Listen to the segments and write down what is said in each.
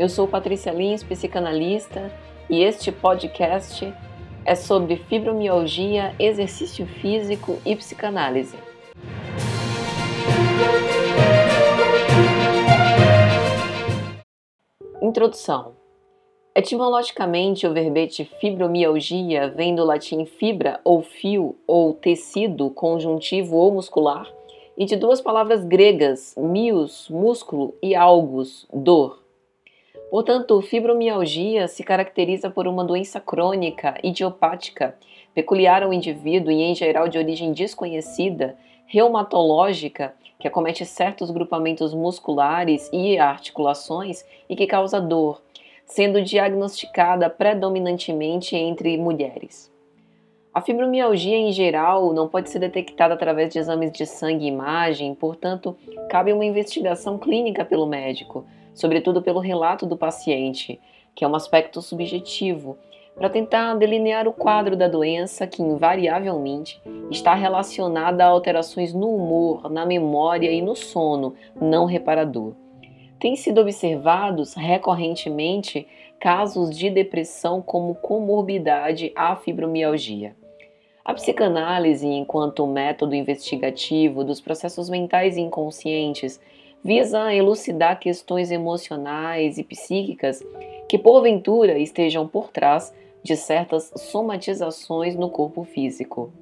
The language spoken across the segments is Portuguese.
Eu sou Patrícia Lins, psicanalista, e este podcast é sobre fibromialgia, exercício físico e psicanálise. Introdução. Etimologicamente, o verbete fibromialgia vem do latim fibra ou fio ou tecido conjuntivo ou muscular e de duas palavras gregas, mios, músculo e algos, dor. Portanto, fibromialgia se caracteriza por uma doença crônica, idiopática, peculiar ao indivíduo e, em geral, de origem desconhecida, reumatológica, que acomete certos grupamentos musculares e articulações e que causa dor, sendo diagnosticada predominantemente entre mulheres. A fibromialgia, em geral, não pode ser detectada através de exames de sangue e imagem, portanto, cabe uma investigação clínica pelo médico sobretudo pelo relato do paciente, que é um aspecto subjetivo, para tentar delinear o quadro da doença que invariavelmente está relacionada a alterações no humor, na memória e no sono não reparador. Tem sido observados recorrentemente casos de depressão como comorbidade à fibromialgia. A psicanálise, enquanto método investigativo dos processos mentais inconscientes visa elucidar questões emocionais e psíquicas que porventura estejam por trás de certas somatizações no corpo físico.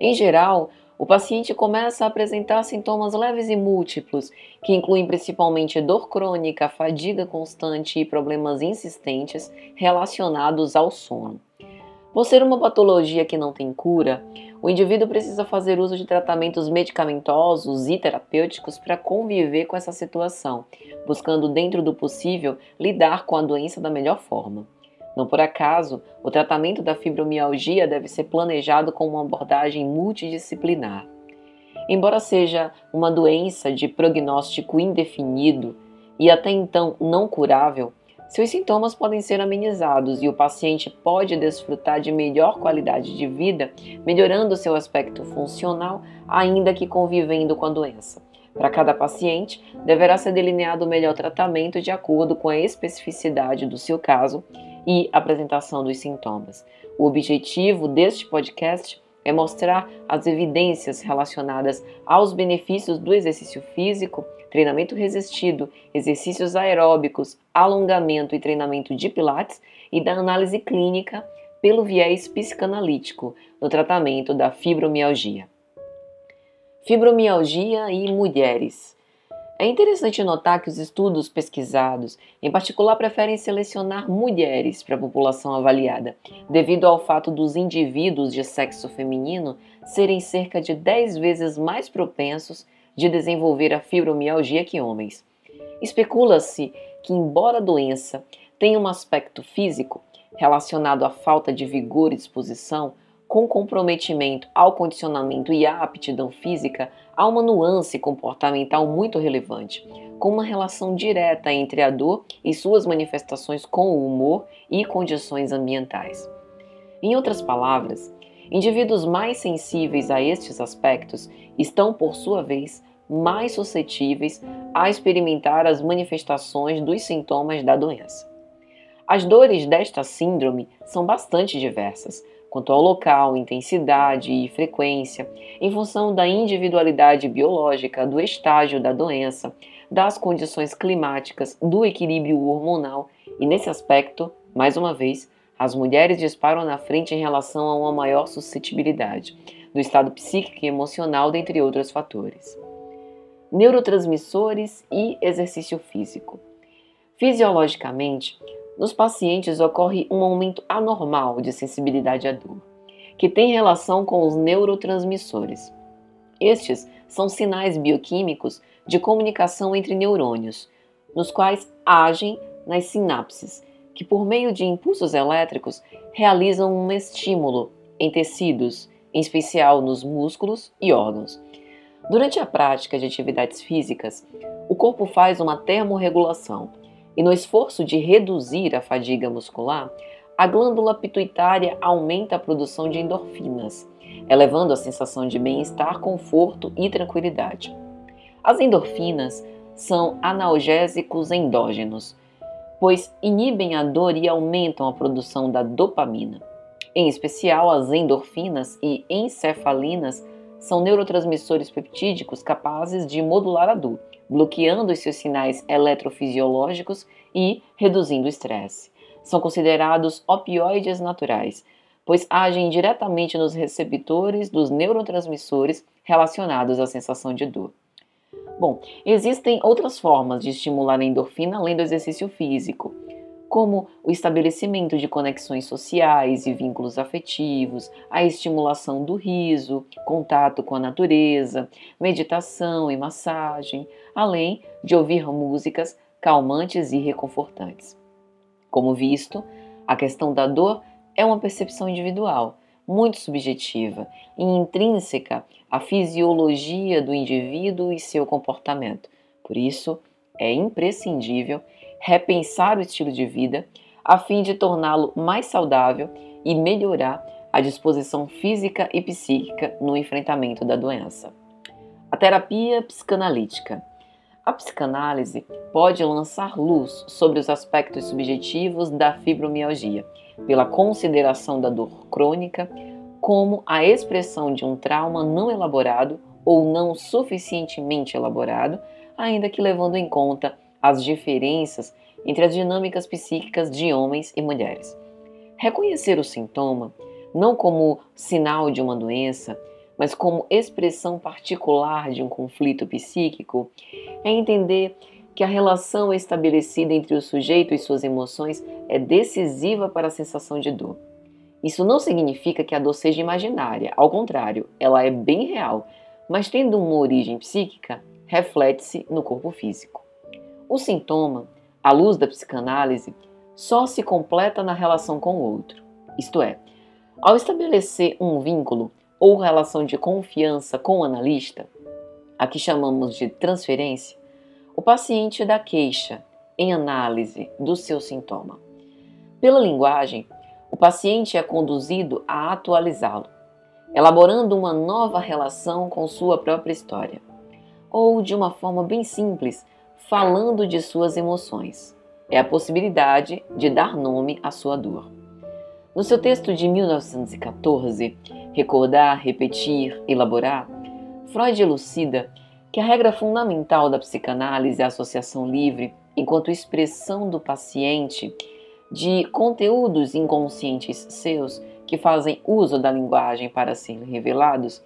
Em geral, o paciente começa a apresentar sintomas leves e múltiplos, que incluem principalmente dor crônica, fadiga constante e problemas insistentes relacionados ao sono. Por ser uma patologia que não tem cura, o indivíduo precisa fazer uso de tratamentos medicamentosos e terapêuticos para conviver com essa situação, buscando, dentro do possível, lidar com a doença da melhor forma. Não por acaso, o tratamento da fibromialgia deve ser planejado com uma abordagem multidisciplinar. Embora seja uma doença de prognóstico indefinido e até então não curável, seus sintomas podem ser amenizados e o paciente pode desfrutar de melhor qualidade de vida, melhorando seu aspecto funcional, ainda que convivendo com a doença. Para cada paciente, deverá ser delineado o melhor tratamento de acordo com a especificidade do seu caso e apresentação dos sintomas. O objetivo deste podcast é mostrar as evidências relacionadas aos benefícios do exercício físico treinamento resistido, exercícios aeróbicos, alongamento e treinamento de pilates e da análise clínica pelo viés psicanalítico no tratamento da fibromialgia. Fibromialgia e mulheres. É interessante notar que os estudos pesquisados, em particular, preferem selecionar mulheres para a população avaliada, devido ao fato dos indivíduos de sexo feminino serem cerca de 10 vezes mais propensos de desenvolver a fibromialgia que homens. Especula-se que, embora a doença tenha um aspecto físico relacionado à falta de vigor e disposição, com comprometimento ao condicionamento e à aptidão física, há uma nuance comportamental muito relevante, com uma relação direta entre a dor e suas manifestações com o humor e condições ambientais. Em outras palavras, indivíduos mais sensíveis a estes aspectos estão, por sua vez, mais suscetíveis a experimentar as manifestações dos sintomas da doença. As dores desta síndrome são bastante diversas, quanto ao local, intensidade e frequência, em função da individualidade biológica, do estágio da doença, das condições climáticas, do equilíbrio hormonal, e nesse aspecto, mais uma vez, as mulheres disparam na frente em relação a uma maior suscetibilidade do estado psíquico e emocional, dentre outros fatores neurotransmissores e exercício físico. Fisiologicamente, nos pacientes ocorre um aumento anormal de sensibilidade à dor, que tem relação com os neurotransmissores. Estes são sinais bioquímicos de comunicação entre neurônios, nos quais agem nas sinapses, que por meio de impulsos elétricos realizam um estímulo em tecidos, em especial nos músculos e órgãos, Durante a prática de atividades físicas, o corpo faz uma termorregulação e, no esforço de reduzir a fadiga muscular, a glândula pituitária aumenta a produção de endorfinas, elevando a sensação de bem-estar, conforto e tranquilidade. As endorfinas são analgésicos endógenos pois inibem a dor e aumentam a produção da dopamina. Em especial, as endorfinas e encefalinas são neurotransmissores peptídicos capazes de modular a dor, bloqueando os seus sinais eletrofisiológicos e reduzindo o estresse. São considerados opioides naturais, pois agem diretamente nos receptores dos neurotransmissores relacionados à sensação de dor. Bom, existem outras formas de estimular a endorfina além do exercício físico, como o estabelecimento de conexões sociais e vínculos afetivos, a estimulação do riso, contato com a natureza, meditação e massagem, além de ouvir músicas calmantes e reconfortantes. Como visto, a questão da dor é uma percepção individual, muito subjetiva e intrínseca à fisiologia do indivíduo e seu comportamento. Por isso, é imprescindível repensar o estilo de vida a fim de torná-lo mais saudável e melhorar a disposição física e psíquica no enfrentamento da doença. A terapia psicanalítica. A psicanálise pode lançar luz sobre os aspectos subjetivos da fibromialgia, pela consideração da dor crônica como a expressão de um trauma não elaborado ou não suficientemente elaborado, ainda que levando em conta as diferenças entre as dinâmicas psíquicas de homens e mulheres. Reconhecer o sintoma não como sinal de uma doença, mas como expressão particular de um conflito psíquico, é entender que a relação estabelecida entre o sujeito e suas emoções é decisiva para a sensação de dor. Isso não significa que a dor seja imaginária, ao contrário, ela é bem real, mas tendo uma origem psíquica, reflete-se no corpo físico. O sintoma, à luz da psicanálise, só se completa na relação com o outro. Isto é, ao estabelecer um vínculo ou relação de confiança com o analista, a que chamamos de transferência, o paciente dá queixa em análise do seu sintoma. Pela linguagem, o paciente é conduzido a atualizá-lo, elaborando uma nova relação com sua própria história, ou de uma forma bem simples, falando de suas emoções. É a possibilidade de dar nome à sua dor. No seu texto de 1914, Recordar, Repetir, Elaborar, Freud elucida que a regra fundamental da psicanálise é a associação livre enquanto expressão do paciente de conteúdos inconscientes seus que fazem uso da linguagem para serem revelados,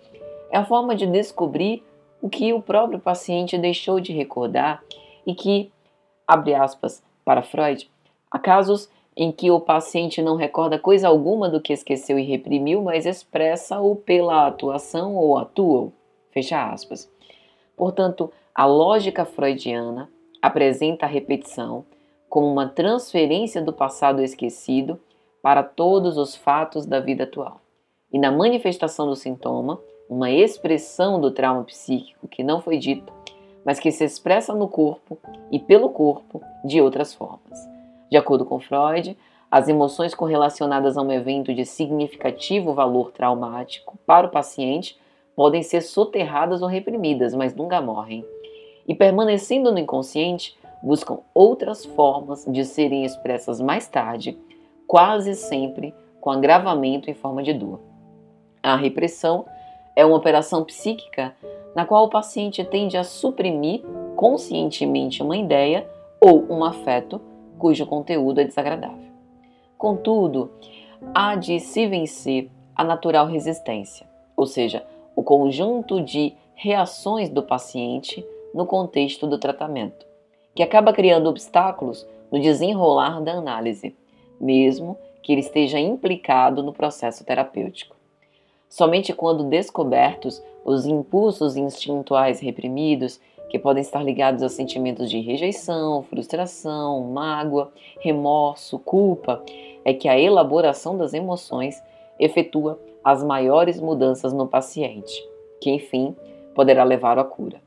é a forma de descobrir o que o próprio paciente deixou de recordar e que, abre aspas, para Freud, há casos em que o paciente não recorda coisa alguma do que esqueceu e reprimiu, mas expressa-o pela atuação ou atua, fecha aspas. Portanto, a lógica freudiana apresenta a repetição como uma transferência do passado esquecido para todos os fatos da vida atual. E na manifestação do sintoma, uma expressão do trauma psíquico que não foi dita, mas que se expressa no corpo e pelo corpo de outras formas. De acordo com Freud, as emoções correlacionadas a um evento de significativo valor traumático para o paciente podem ser soterradas ou reprimidas, mas nunca morrem. E permanecendo no inconsciente, buscam outras formas de serem expressas mais tarde, quase sempre com agravamento em forma de dor. A repressão é uma operação psíquica na qual o paciente tende a suprimir conscientemente uma ideia ou um afeto cujo conteúdo é desagradável. Contudo, há de se vencer a natural resistência, ou seja, o conjunto de reações do paciente no contexto do tratamento que acaba criando obstáculos no desenrolar da análise, mesmo que ele esteja implicado no processo terapêutico. Somente quando descobertos os impulsos instintuais reprimidos, que podem estar ligados a sentimentos de rejeição, frustração, mágoa, remorso, culpa, é que a elaboração das emoções efetua as maiores mudanças no paciente, que enfim poderá levar à cura.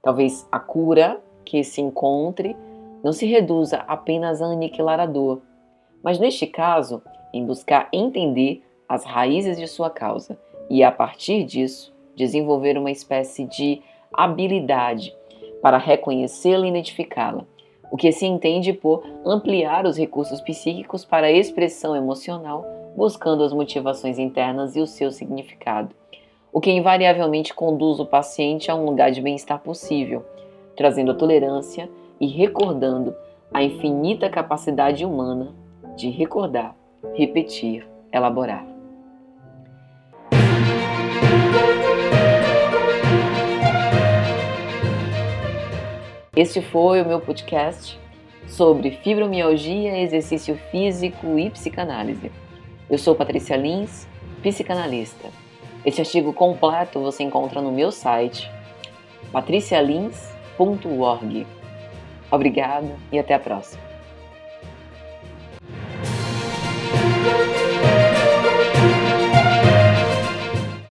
Talvez a cura que se encontre não se reduza apenas a aniquilar a dor, mas neste caso, em buscar entender as raízes de sua causa e, a partir disso, desenvolver uma espécie de habilidade para reconhecê-la e identificá-la, o que se entende por ampliar os recursos psíquicos para a expressão emocional, buscando as motivações internas e o seu significado, o que invariavelmente conduz o paciente a um lugar de bem-estar possível, trazendo tolerância e recordando a infinita capacidade humana de recordar, repetir, elaborar. Este foi o meu podcast sobre fibromialgia, exercício físico e psicanálise. Eu sou Patrícia Lins, psicanalista. Este artigo completo você encontra no meu site patricialins.org. Obrigada e até a próxima.